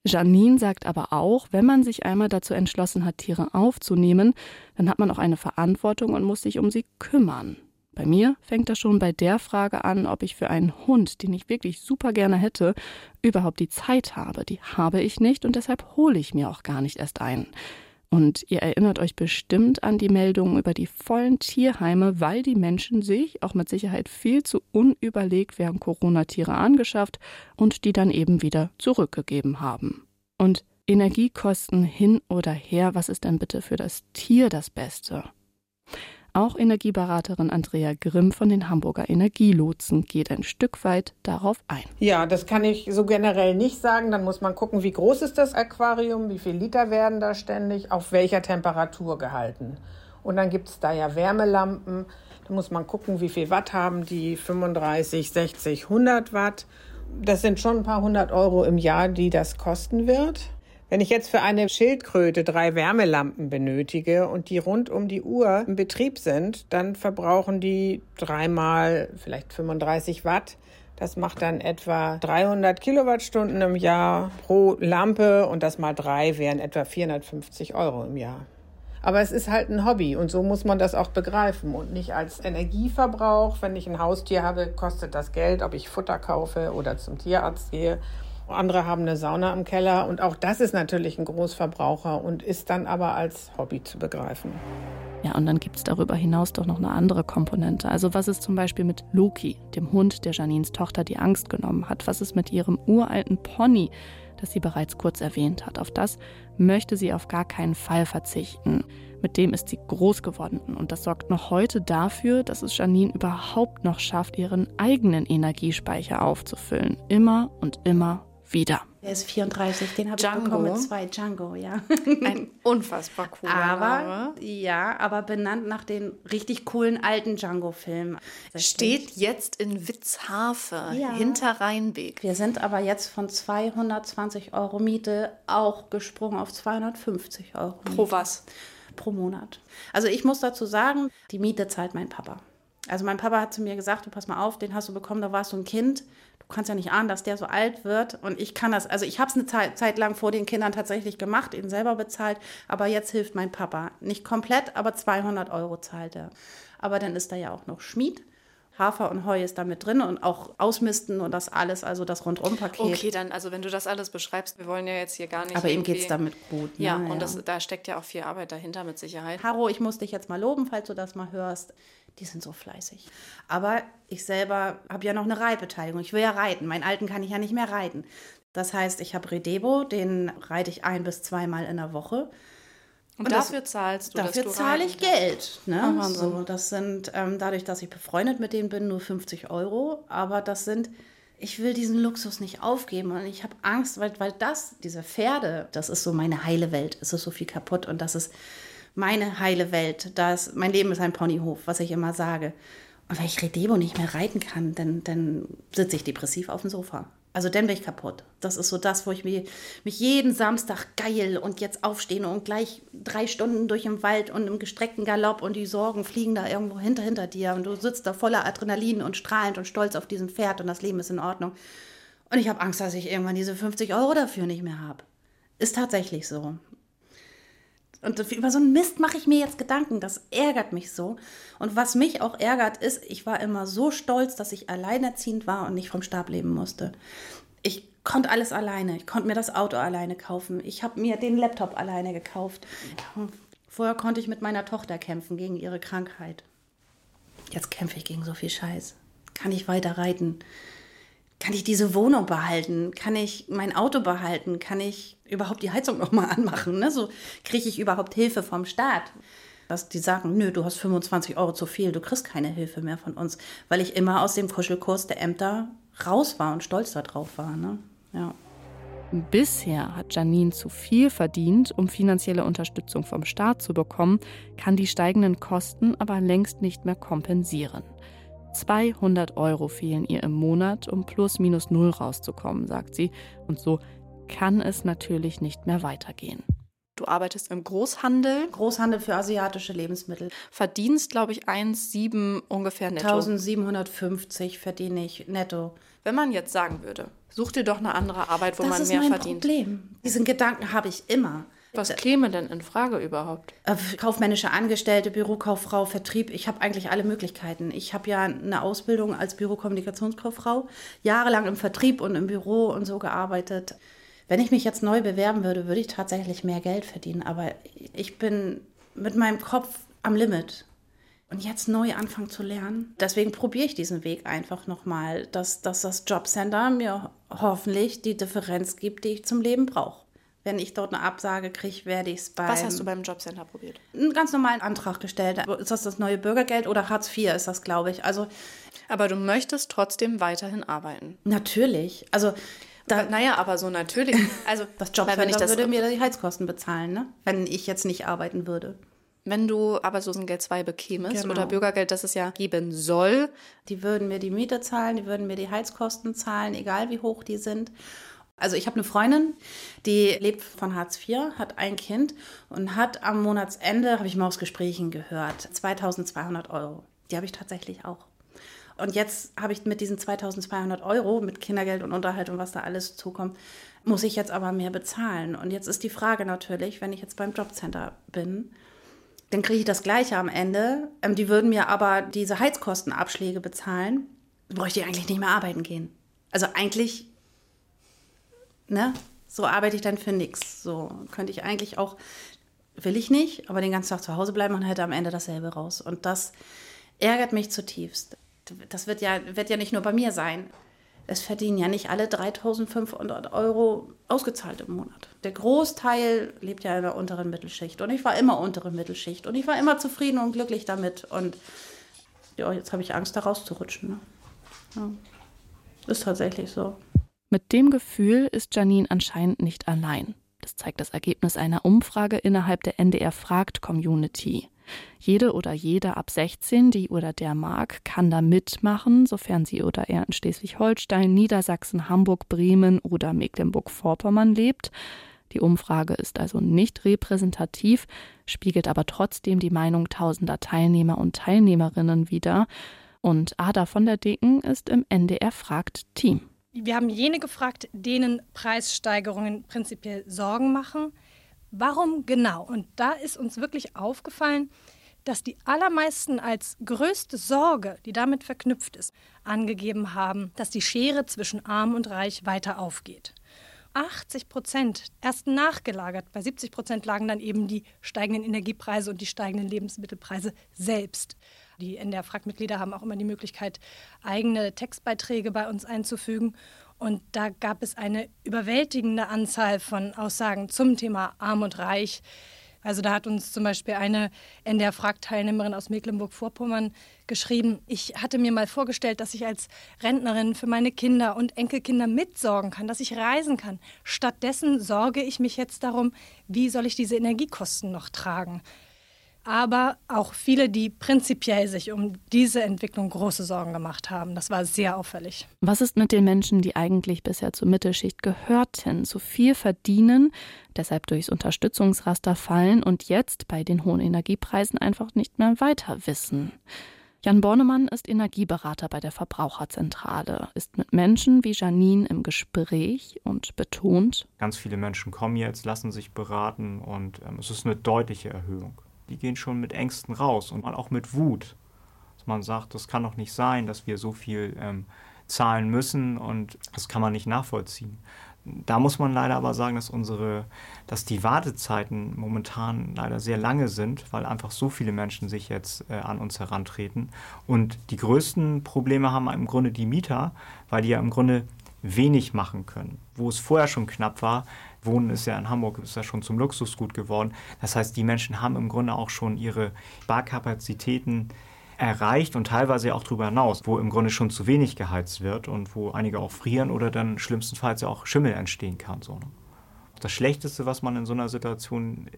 Janine sagt aber auch, wenn man sich einmal dazu entschlossen hat, Tiere aufzunehmen, dann hat man auch eine Verantwortung und muss sich um sie kümmern. Bei mir fängt das schon bei der Frage an, ob ich für einen Hund, den ich wirklich super gerne hätte, überhaupt die Zeit habe. Die habe ich nicht und deshalb hole ich mir auch gar nicht erst ein. Und ihr erinnert euch bestimmt an die Meldungen über die vollen Tierheime, weil die Menschen sich auch mit Sicherheit viel zu unüberlegt während Corona Tiere angeschafft und die dann eben wieder zurückgegeben haben. Und Energiekosten hin oder her, was ist denn bitte für das Tier das Beste? Auch Energieberaterin Andrea Grimm von den Hamburger Energielotsen geht ein Stück weit darauf ein. Ja, das kann ich so generell nicht sagen. Dann muss man gucken, wie groß ist das Aquarium, wie viel Liter werden da ständig, auf welcher Temperatur gehalten. Und dann gibt es da ja Wärmelampen. Da muss man gucken, wie viel Watt haben die, 35, 60, 100 Watt. Das sind schon ein paar hundert Euro im Jahr, die das kosten wird. Wenn ich jetzt für eine Schildkröte drei Wärmelampen benötige und die rund um die Uhr im Betrieb sind, dann verbrauchen die dreimal vielleicht 35 Watt. Das macht dann etwa 300 Kilowattstunden im Jahr pro Lampe und das mal drei wären etwa 450 Euro im Jahr. Aber es ist halt ein Hobby und so muss man das auch begreifen und nicht als Energieverbrauch. Wenn ich ein Haustier habe, kostet das Geld, ob ich Futter kaufe oder zum Tierarzt gehe. Andere haben eine Sauna im Keller und auch das ist natürlich ein Großverbraucher und ist dann aber als Hobby zu begreifen. Ja, und dann gibt es darüber hinaus doch noch eine andere Komponente. Also was ist zum Beispiel mit Loki, dem Hund, der Janines Tochter die Angst genommen hat? Was ist mit ihrem uralten Pony, das sie bereits kurz erwähnt hat? Auf das möchte sie auf gar keinen Fall verzichten. Mit dem ist sie groß geworden und das sorgt noch heute dafür, dass es Janine überhaupt noch schafft, ihren eigenen Energiespeicher aufzufüllen. Immer und immer wieder. Er ist 34, den habe ich Django. bekommen mit zwei Django, ja. Ein unfassbar cooler aber, Name. ja, aber benannt nach den richtig coolen alten Django-Filmen. Steht jetzt in Witzhafe, Ja. hinter Rheinbeek. Wir sind aber jetzt von 220 Euro Miete auch gesprungen auf 250 Euro Miete Pro was? pro Monat. Also ich muss dazu sagen, die Miete zahlt mein Papa. Also mein Papa hat zu mir gesagt, du pass mal auf, den hast du bekommen, da warst du ein Kind. Du kannst ja nicht ahnen, dass der so alt wird. Und ich kann das, also ich habe es eine Zeit, Zeit lang vor den Kindern tatsächlich gemacht, ihn selber bezahlt. Aber jetzt hilft mein Papa. Nicht komplett, aber 200 Euro zahlt er. Aber dann ist da ja auch noch Schmied. Hafer und Heu ist da mit drin und auch Ausmisten und das alles, also das Rundum-Paket. Okay, dann, also wenn du das alles beschreibst, wir wollen ja jetzt hier gar nicht. Aber ihm geht es damit gut. Ne? Ja, und Das, da steckt ja auch viel Arbeit dahinter mit Sicherheit. Haro, ich muss dich jetzt mal loben, falls du das mal hörst. Die sind so fleißig. Aber ich selber habe ja noch eine Reitbeteiligung. Ich will ja reiten. Meinen Alten kann ich ja nicht mehr reiten. Das heißt, ich habe Redebo, den reite ich ein bis zweimal in der Woche. Und, das- dafür zahlst du, Dafür zahle ich. Geld. Ne? Wahnsinn. so, das sind, ähm, dadurch, dass ich befreundet mit denen bin, nur 50 Euro. Aber das sind, ich will diesen Luxus nicht aufgeben. Und ich habe Angst, weil, weil das, diese Pferde, das ist so meine heile Welt. Es ist so viel kaputt und das ist meine heile Welt. Das, mein Leben ist ein Ponyhof, was ich immer sage. Und wenn ich Redebo nicht mehr reiten kann, dann, dann sitze ich depressiv auf dem Sofa. Also dann bin ich kaputt. Das ist so das, wo ich mich, mich jeden Samstag geil und jetzt aufstehen und gleich drei Stunden durch den Wald und im gestreckten Galopp und die Sorgen fliegen da irgendwo hinter, hinter dir und du sitzt da voller Adrenalin und strahlend und stolz auf diesem Pferd und das Leben ist in Ordnung. Und ich habe Angst, dass ich irgendwann diese 50 Euro dafür nicht mehr habe. Ist tatsächlich so. Und über so einen Mist mache ich mir jetzt Gedanken. Das ärgert mich so. Und was mich auch ärgert, ist, ich war immer so stolz, dass ich alleinerziehend war und nicht vom Stab leben musste. Ich konnte alles alleine. Ich konnte mir das Auto alleine kaufen. Ich habe mir den Laptop alleine gekauft. Vorher konnte ich mit meiner Tochter kämpfen gegen ihre Krankheit. Jetzt kämpfe ich gegen so viel Scheiß. Kann ich weiter reiten? Kann ich diese Wohnung behalten? Kann ich mein Auto behalten? Kann ich überhaupt die Heizung noch mal anmachen? Ne? So kriege ich überhaupt Hilfe vom Staat. dass die sagen, nö, du hast 25 Euro zu viel, du kriegst keine Hilfe mehr von uns, weil ich immer aus dem Kuschelkurs der Ämter raus war und stolz darauf war. Ne? Ja. Bisher hat Janine zu viel verdient, um finanzielle Unterstützung vom Staat zu bekommen, kann die steigenden Kosten aber längst nicht mehr kompensieren. 200 Euro fehlen ihr im Monat, um plus minus null rauszukommen, sagt sie. Und so kann es natürlich nicht mehr weitergehen. Du arbeitest im Großhandel. Großhandel für asiatische Lebensmittel. Verdienst, glaube ich, 1,7 ungefähr netto. 1750 verdiene ich netto. Wenn man jetzt sagen würde, such dir doch eine andere Arbeit, wo das man mehr verdient. Das ist mein Problem. Diesen Gedanken habe ich immer. Was käme denn in Frage überhaupt? Äh, kaufmännische Angestellte, Bürokauffrau, Vertrieb. Ich habe eigentlich alle Möglichkeiten. Ich habe ja eine Ausbildung als Bürokommunikationskauffrau, jahrelang im Vertrieb und im Büro und so gearbeitet. Wenn ich mich jetzt neu bewerben würde, würde ich tatsächlich mehr Geld verdienen. Aber ich bin mit meinem Kopf am Limit. Und jetzt neu anfangen zu lernen. Deswegen probiere ich diesen Weg einfach nochmal, dass, dass das Jobcenter mir hoffentlich die Differenz gibt, die ich zum Leben brauche. Wenn ich dort eine Absage kriege, werde ich es bei. Was hast du beim Jobcenter probiert? Einen ganz normalen Antrag gestellt. Ist das das neue Bürgergeld oder Hartz IV ist das, glaube ich. Also, Aber du möchtest trotzdem weiterhin arbeiten. Natürlich. Also da, naja, aber so natürlich. Also das Jobcenter würde mir die Heizkosten bezahlen, ne? wenn ich jetzt nicht arbeiten würde. Wenn du Arbeitslosengeld 2 bekämest genau. oder Bürgergeld, das es ja geben soll. Die würden mir die Miete zahlen, die würden mir die Heizkosten zahlen, egal wie hoch die sind. Also ich habe eine Freundin, die lebt von Hartz IV, hat ein Kind und hat am Monatsende, habe ich mal aus Gesprächen gehört, 2200 Euro. Die habe ich tatsächlich auch. Und jetzt habe ich mit diesen 2200 Euro, mit Kindergeld und Unterhaltung, was da alles zukommt, muss ich jetzt aber mehr bezahlen. Und jetzt ist die Frage natürlich, wenn ich jetzt beim Jobcenter bin, dann kriege ich das Gleiche am Ende. Ähm, die würden mir aber diese Heizkostenabschläge bezahlen. Bräuchte ich eigentlich nicht mehr arbeiten gehen. Also eigentlich, ne, so arbeite ich dann für nichts. So könnte ich eigentlich auch, will ich nicht, aber den ganzen Tag zu Hause bleiben und hätte am Ende dasselbe raus. Und das ärgert mich zutiefst das wird ja, wird ja nicht nur bei mir sein. Es verdienen ja nicht alle 3500 Euro ausgezahlt im Monat. Der Großteil lebt ja in der unteren Mittelschicht. Und ich war immer untere Mittelschicht. Und ich war immer zufrieden und glücklich damit. Und ja, jetzt habe ich Angst, da rauszurutschen. Ne? Ja. Ist tatsächlich so. Mit dem Gefühl ist Janine anscheinend nicht allein. Das zeigt das Ergebnis einer Umfrage innerhalb der NDR Fragt Community. Jede oder jeder ab 16, die oder der mag, kann da mitmachen, sofern sie oder er in Schleswig-Holstein, Niedersachsen, Hamburg, Bremen oder Mecklenburg-Vorpommern lebt. Die Umfrage ist also nicht repräsentativ, spiegelt aber trotzdem die Meinung tausender Teilnehmer und Teilnehmerinnen wider. Und Ada von der Dicken ist im NDR Fragt Team. Wir haben jene gefragt, denen Preissteigerungen prinzipiell Sorgen machen. Warum genau? Und da ist uns wirklich aufgefallen, dass die allermeisten als größte Sorge, die damit verknüpft ist, angegeben haben, dass die Schere zwischen arm und reich weiter aufgeht. 80 Prozent erst nachgelagert. Bei 70 Prozent lagen dann eben die steigenden Energiepreise und die steigenden Lebensmittelpreise selbst. Die NDR-Fragmitglieder haben auch immer die Möglichkeit, eigene Textbeiträge bei uns einzufügen. Und da gab es eine überwältigende Anzahl von Aussagen zum Thema Arm und Reich. Also da hat uns zum Beispiel eine NDR-Frag-Teilnehmerin aus Mecklenburg-Vorpommern geschrieben, ich hatte mir mal vorgestellt, dass ich als Rentnerin für meine Kinder und Enkelkinder mitsorgen kann, dass ich reisen kann. Stattdessen sorge ich mich jetzt darum, wie soll ich diese Energiekosten noch tragen aber auch viele, die prinzipiell sich um diese Entwicklung große Sorgen gemacht haben. Das war sehr auffällig. Was ist mit den Menschen, die eigentlich bisher zur Mittelschicht gehörten, zu viel verdienen, deshalb durchs Unterstützungsraster fallen und jetzt bei den hohen Energiepreisen einfach nicht mehr weiter wissen? Jan Bornemann ist Energieberater bei der Verbraucherzentrale, ist mit Menschen wie Janine im Gespräch und betont, ganz viele Menschen kommen jetzt, lassen sich beraten und ähm, es ist eine deutliche Erhöhung die gehen schon mit Ängsten raus und auch mit Wut. Man sagt, das kann doch nicht sein, dass wir so viel ähm, zahlen müssen und das kann man nicht nachvollziehen. Da muss man leider aber sagen, dass unsere, dass die Wartezeiten momentan leider sehr lange sind, weil einfach so viele Menschen sich jetzt äh, an uns herantreten. Und die größten Probleme haben im Grunde die Mieter, weil die ja im Grunde wenig machen können. Wo es vorher schon knapp war, Wohnen ist ja in Hamburg, ist ja schon zum Luxusgut geworden. Das heißt, die Menschen haben im Grunde auch schon ihre Barkapazitäten erreicht und teilweise auch darüber hinaus, wo im Grunde schon zu wenig geheizt wird und wo einige auch frieren oder dann schlimmstenfalls ja auch Schimmel entstehen kann. So. Ne? Das Schlechteste, was man in so einer Situation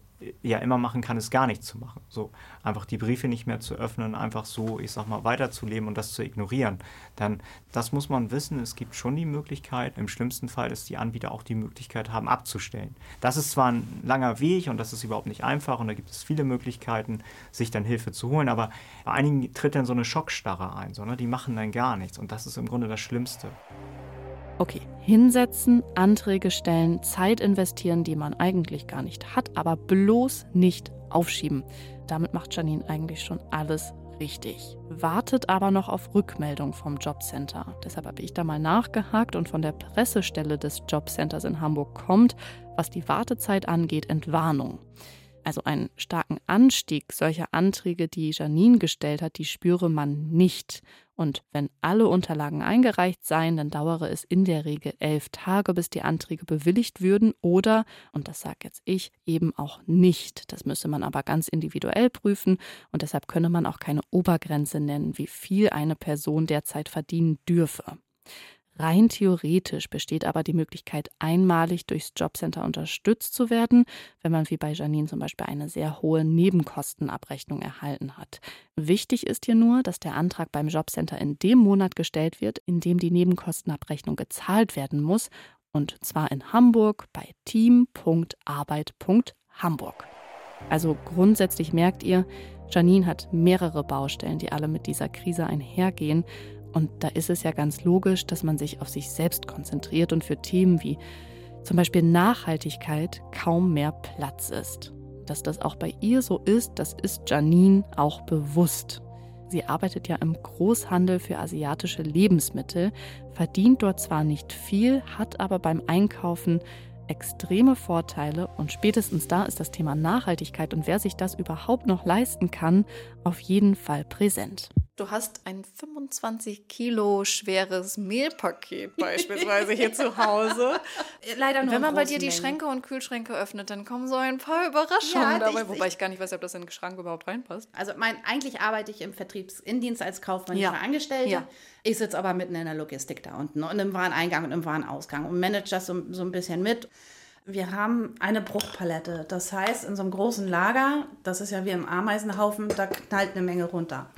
ja immer machen kann, ist gar nichts zu machen. So einfach die Briefe nicht mehr zu öffnen, einfach so, ich sag mal, weiterzuleben und das zu ignorieren. Dann, das muss man wissen, es gibt schon die Möglichkeit, im schlimmsten Fall, dass die Anbieter auch die Möglichkeit haben, abzustellen. Das ist zwar ein langer Weg und das ist überhaupt nicht einfach und da gibt es viele Möglichkeiten, sich dann Hilfe zu holen, aber bei einigen tritt dann so eine Schockstarre ein, so, ne? die machen dann gar nichts und das ist im Grunde das Schlimmste. Okay, hinsetzen, Anträge stellen, Zeit investieren, die man eigentlich gar nicht hat, aber bloß nicht aufschieben. Damit macht Janine eigentlich schon alles richtig. Wartet aber noch auf Rückmeldung vom Jobcenter. Deshalb habe ich da mal nachgehakt und von der Pressestelle des Jobcenters in Hamburg kommt, was die Wartezeit angeht, Entwarnung. Also einen starken Anstieg solcher Anträge, die Janine gestellt hat, die spüre man nicht. Und wenn alle Unterlagen eingereicht seien, dann dauere es in der Regel elf Tage, bis die Anträge bewilligt würden oder, und das sage jetzt ich, eben auch nicht. Das müsse man aber ganz individuell prüfen und deshalb könne man auch keine Obergrenze nennen, wie viel eine Person derzeit verdienen dürfe. Rein theoretisch besteht aber die Möglichkeit, einmalig durchs Jobcenter unterstützt zu werden, wenn man wie bei Janine zum Beispiel eine sehr hohe Nebenkostenabrechnung erhalten hat. Wichtig ist hier nur, dass der Antrag beim Jobcenter in dem Monat gestellt wird, in dem die Nebenkostenabrechnung gezahlt werden muss, und zwar in Hamburg bei team.arbeit.hamburg. Also grundsätzlich merkt ihr, Janine hat mehrere Baustellen, die alle mit dieser Krise einhergehen und da ist es ja ganz logisch, dass man sich auf sich selbst konzentriert und für Themen wie zum Beispiel Nachhaltigkeit kaum mehr Platz ist. Dass das auch bei ihr so ist, das ist Janine auch bewusst. Sie arbeitet ja im Großhandel für asiatische Lebensmittel, verdient dort zwar nicht viel, hat aber beim Einkaufen extreme Vorteile und spätestens da ist das Thema Nachhaltigkeit und wer sich das überhaupt noch leisten kann, auf jeden Fall präsent. Du hast ein 25 Kilo schweres Mehlpaket beispielsweise hier zu Hause. Leider nur. Wenn man bei dir die Schränke und Kühlschränke öffnet, dann kommen so ein paar Überraschungen ja, dabei, ich, wobei ich gar nicht weiß, ob das in den Schrank überhaupt reinpasst. Also mein, eigentlich arbeite ich im Vertriebsindienst als kaufmännische ja. Angestellte. Ja. Ich sitze aber mitten in der Logistik da unten und im Wareneingang und im Warenausgang und manage das so, so ein bisschen mit. Wir haben eine Bruchpalette. Das heißt, in so einem großen Lager, das ist ja wie im Ameisenhaufen, da knallt eine Menge runter.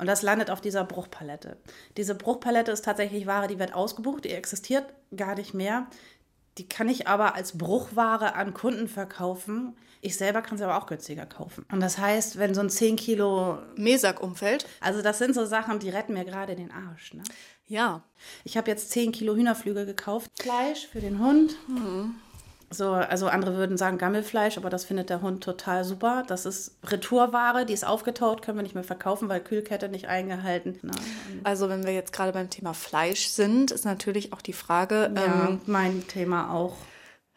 Und das landet auf dieser Bruchpalette. Diese Bruchpalette ist tatsächlich Ware, die wird ausgebucht, die existiert gar nicht mehr. Die kann ich aber als Bruchware an Kunden verkaufen. Ich selber kann sie aber auch günstiger kaufen. Und das heißt, wenn so ein 10 Kilo Mesak umfällt. Also das sind so Sachen, die retten mir gerade den Arsch. Ne? Ja. Ich habe jetzt 10 Kilo Hühnerflügel gekauft. Fleisch für den Hund. Mhm. So, also andere würden sagen Gammelfleisch, aber das findet der Hund total super. Das ist Retourware, die ist aufgetaut, können wir nicht mehr verkaufen, weil Kühlkette nicht eingehalten. Na, also wenn wir jetzt gerade beim Thema Fleisch sind, ist natürlich auch die Frage. Ja, ähm, mein Thema auch.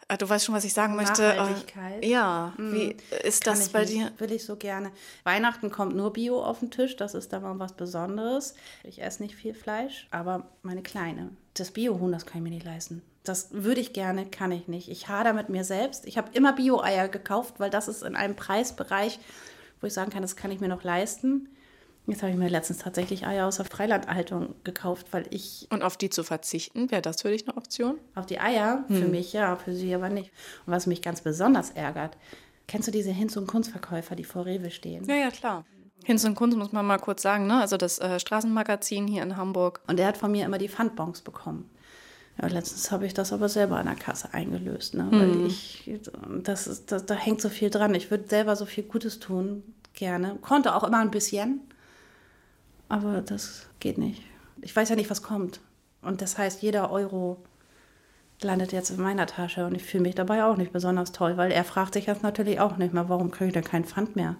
Ah, du weißt schon, was ich sagen möchte. Nachhaltigkeit. Ja, mhm. wie ist das bei dir? Will ich so gerne. Weihnachten kommt nur Bio auf den Tisch, das ist dann mal was Besonderes. Ich esse nicht viel Fleisch, aber meine Kleine, das Biohuhn, das kann ich mir nicht leisten. Das würde ich gerne, kann ich nicht. Ich hader mit mir selbst. Ich habe immer Bio-Eier gekauft, weil das ist in einem Preisbereich, wo ich sagen kann, das kann ich mir noch leisten. Jetzt habe ich mir letztens tatsächlich Eier aus der Freilandhaltung gekauft, weil ich. Und auf die zu verzichten, wäre das für dich eine Option? Auf die Eier? Hm. Für mich ja, für sie aber nicht. Und was mich ganz besonders ärgert, kennst du diese Hinz- und Kunstverkäufer, die vor Rewe stehen? Ja, ja, klar. Hinz und Kunst muss man mal kurz sagen, ne? Also das äh, Straßenmagazin hier in Hamburg. Und der hat von mir immer die Pfandbons bekommen. Ja, letztens habe ich das aber selber an der Kasse eingelöst, ne? weil mhm. ich, das ist, das, da hängt so viel dran. Ich würde selber so viel Gutes tun, gerne. Konnte auch immer ein bisschen, aber das geht nicht. Ich weiß ja nicht, was kommt. Und das heißt, jeder Euro landet jetzt in meiner Tasche und ich fühle mich dabei auch nicht besonders toll, weil er fragt sich jetzt natürlich auch nicht mehr, warum kriege ich denn keinen Pfand mehr?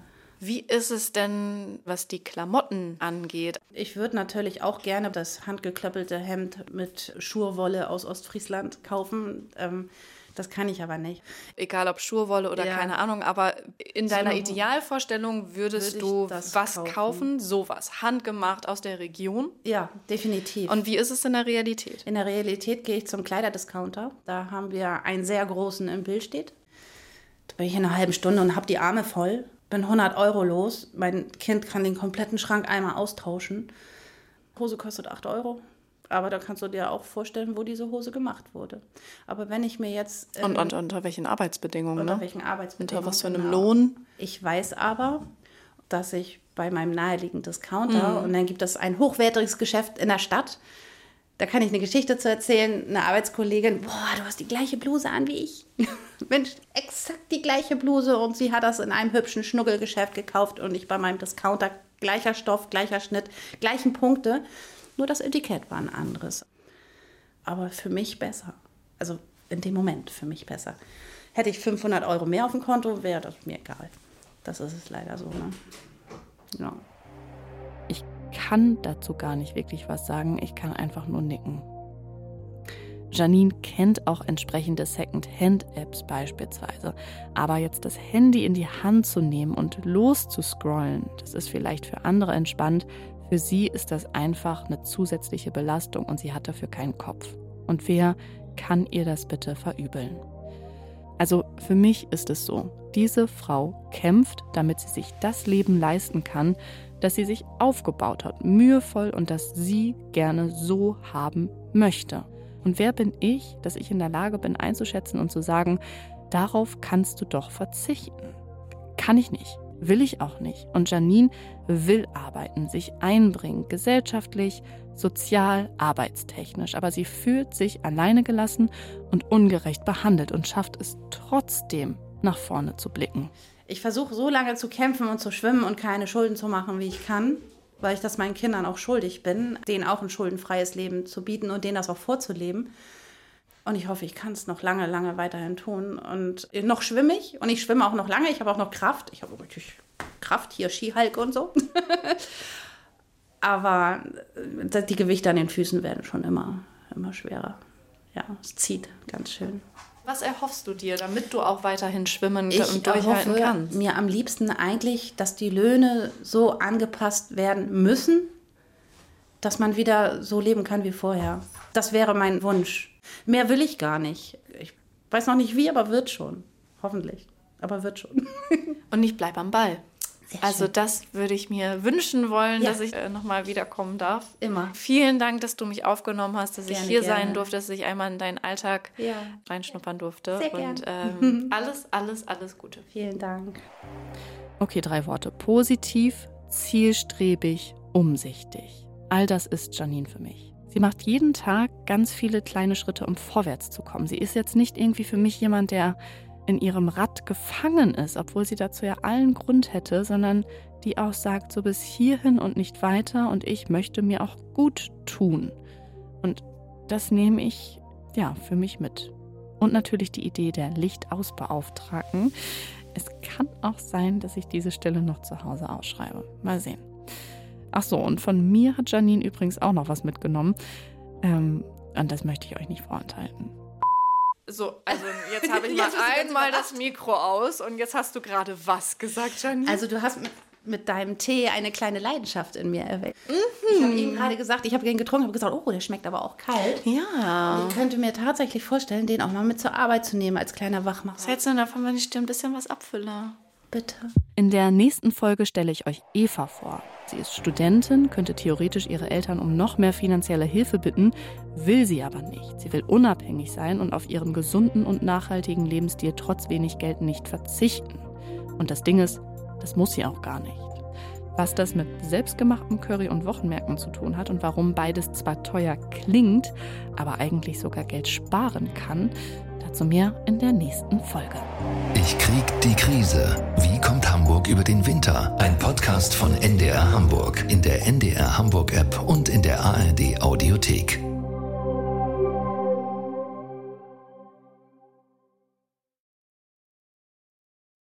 Wie ist es denn, was die Klamotten angeht? Ich würde natürlich auch gerne das handgeklöppelte Hemd mit Schurwolle aus Ostfriesland kaufen. Ähm, Das kann ich aber nicht. Egal ob Schurwolle oder ja. keine Ahnung, aber in deiner so Idealvorstellung würdest Würde du was kaufen. kaufen? Sowas. Handgemacht aus der Region? Ja, definitiv. Und wie ist es in der Realität? In der Realität gehe ich zum Kleiderdiscounter. Da haben wir einen sehr großen im Billstedt. Da bin ich in einer halben Stunde und habe die Arme voll. Bin 100 Euro los. Mein Kind kann den kompletten Schrank einmal austauschen. Hose kostet 8 Euro. Aber da kannst du dir auch vorstellen, wo diese Hose gemacht wurde. Aber wenn ich mir jetzt. Ähm, und, und, unter welchen Arbeitsbedingungen? Unter ne? welchen Arbeitsbedingungen. Unter was für einem genau. Lohn? Ich weiß aber, dass ich bei meinem naheliegenden Discounter, mhm. und dann gibt es ein hochwertiges Geschäft in der Stadt, da kann ich eine Geschichte zu erzählen. Eine Arbeitskollegin, boah, du hast die gleiche Bluse an wie ich. Mensch, exakt die gleiche Bluse und sie hat das in einem hübschen Schnuggelgeschäft gekauft und ich bei meinem Discounter gleicher Stoff, gleicher Schnitt, gleichen Punkte. Nur das Etikett war ein anderes. Aber für mich besser. Also in dem Moment für mich besser. Hätte ich 500 Euro mehr auf dem Konto, wäre das mir egal. Das ist es leider so. Ne? Ja. Ich kann dazu gar nicht wirklich was sagen. Ich kann einfach nur nicken. Janine kennt auch entsprechende Second-Hand-Apps beispielsweise. Aber jetzt das Handy in die Hand zu nehmen und loszuscrollen, das ist vielleicht für andere entspannt. Für sie ist das einfach eine zusätzliche Belastung und sie hat dafür keinen Kopf. Und wer kann ihr das bitte verübeln? Also für mich ist es so, diese Frau kämpft, damit sie sich das Leben leisten kann, das sie sich aufgebaut hat, mühevoll und das sie gerne so haben möchte. Und wer bin ich, dass ich in der Lage bin einzuschätzen und zu sagen, darauf kannst du doch verzichten? Kann ich nicht. Will ich auch nicht. Und Janine will arbeiten, sich einbringen, gesellschaftlich, sozial, arbeitstechnisch. Aber sie fühlt sich alleine gelassen und ungerecht behandelt und schafft es trotzdem, nach vorne zu blicken. Ich versuche so lange zu kämpfen und zu schwimmen und keine Schulden zu machen, wie ich kann, weil ich das meinen Kindern auch schuldig bin, denen auch ein schuldenfreies Leben zu bieten und denen das auch vorzuleben. Und ich hoffe, ich kann es noch lange, lange weiterhin tun. Und noch schwimme ich und ich schwimme auch noch lange. Ich habe auch noch Kraft. Ich habe richtig Kraft hier, Skihalk und so. Aber äh, die Gewichte an den Füßen werden schon immer, immer schwerer. Ja, es zieht ganz schön. Was erhoffst du dir, damit du auch weiterhin schwimmen ich und durchhalten kannst? Mir am liebsten eigentlich, dass die Löhne so angepasst werden müssen, dass man wieder so leben kann wie vorher. Das wäre mein Wunsch. Mehr will ich gar nicht. Ich weiß noch nicht wie, aber wird schon. Hoffentlich. Aber wird schon. Und ich bleibe am Ball. Also das würde ich mir wünschen wollen, ja. dass ich äh, nochmal wiederkommen darf. Immer. Vielen Dank, dass du mich aufgenommen hast, dass gerne, ich hier gerne. sein durfte, dass ich einmal in deinen Alltag ja. reinschnuppern durfte. Sehr Und ähm, alles, alles, alles Gute. Vielen Dank. Okay, drei Worte. Positiv, zielstrebig, umsichtig. All das ist Janine für mich. Sie macht jeden Tag ganz viele kleine Schritte, um vorwärts zu kommen. Sie ist jetzt nicht irgendwie für mich jemand, der in ihrem Rad gefangen ist, obwohl sie dazu ja allen Grund hätte, sondern die auch sagt, so bis hierhin und nicht weiter und ich möchte mir auch gut tun. Und das nehme ich ja für mich mit. Und natürlich die Idee der Lichtausbeauftragten. Es kann auch sein, dass ich diese Stelle noch zu Hause ausschreibe. Mal sehen. Ach so, und von mir hat Janine übrigens auch noch was mitgenommen. Ähm, und das möchte ich euch nicht vorenthalten. So, also jetzt habe ich mal einmal das Mikro aus und jetzt hast du gerade was gesagt, Janine? Also du hast mit, mit deinem Tee eine kleine Leidenschaft in mir erweckt. Mhm. Ich habe eben gerade gesagt, ich habe den getrunken, habe gesagt, oh, der schmeckt aber auch kalt. Ja. Und ich könnte mir tatsächlich vorstellen, den auch mal mit zur Arbeit zu nehmen als kleiner Wachmacher. Was hältst du denn davon, wenn ich dir ein bisschen was abfülle? Bitte. In der nächsten Folge stelle ich euch Eva vor. Sie ist Studentin, könnte theoretisch ihre Eltern um noch mehr finanzielle Hilfe bitten, will sie aber nicht. Sie will unabhängig sein und auf ihren gesunden und nachhaltigen Lebensstil trotz wenig Geld nicht verzichten. Und das Ding ist, das muss sie auch gar nicht. Was das mit selbstgemachtem Curry und Wochenmärkten zu tun hat und warum beides zwar teuer klingt, aber eigentlich sogar Geld sparen kann, dazu mehr in der nächsten Folge. Ich krieg die Krise. Wie kommt Hamburg über den Winter? Ein Podcast von NDR Hamburg in der NDR Hamburg App und in der ARD Audiothek.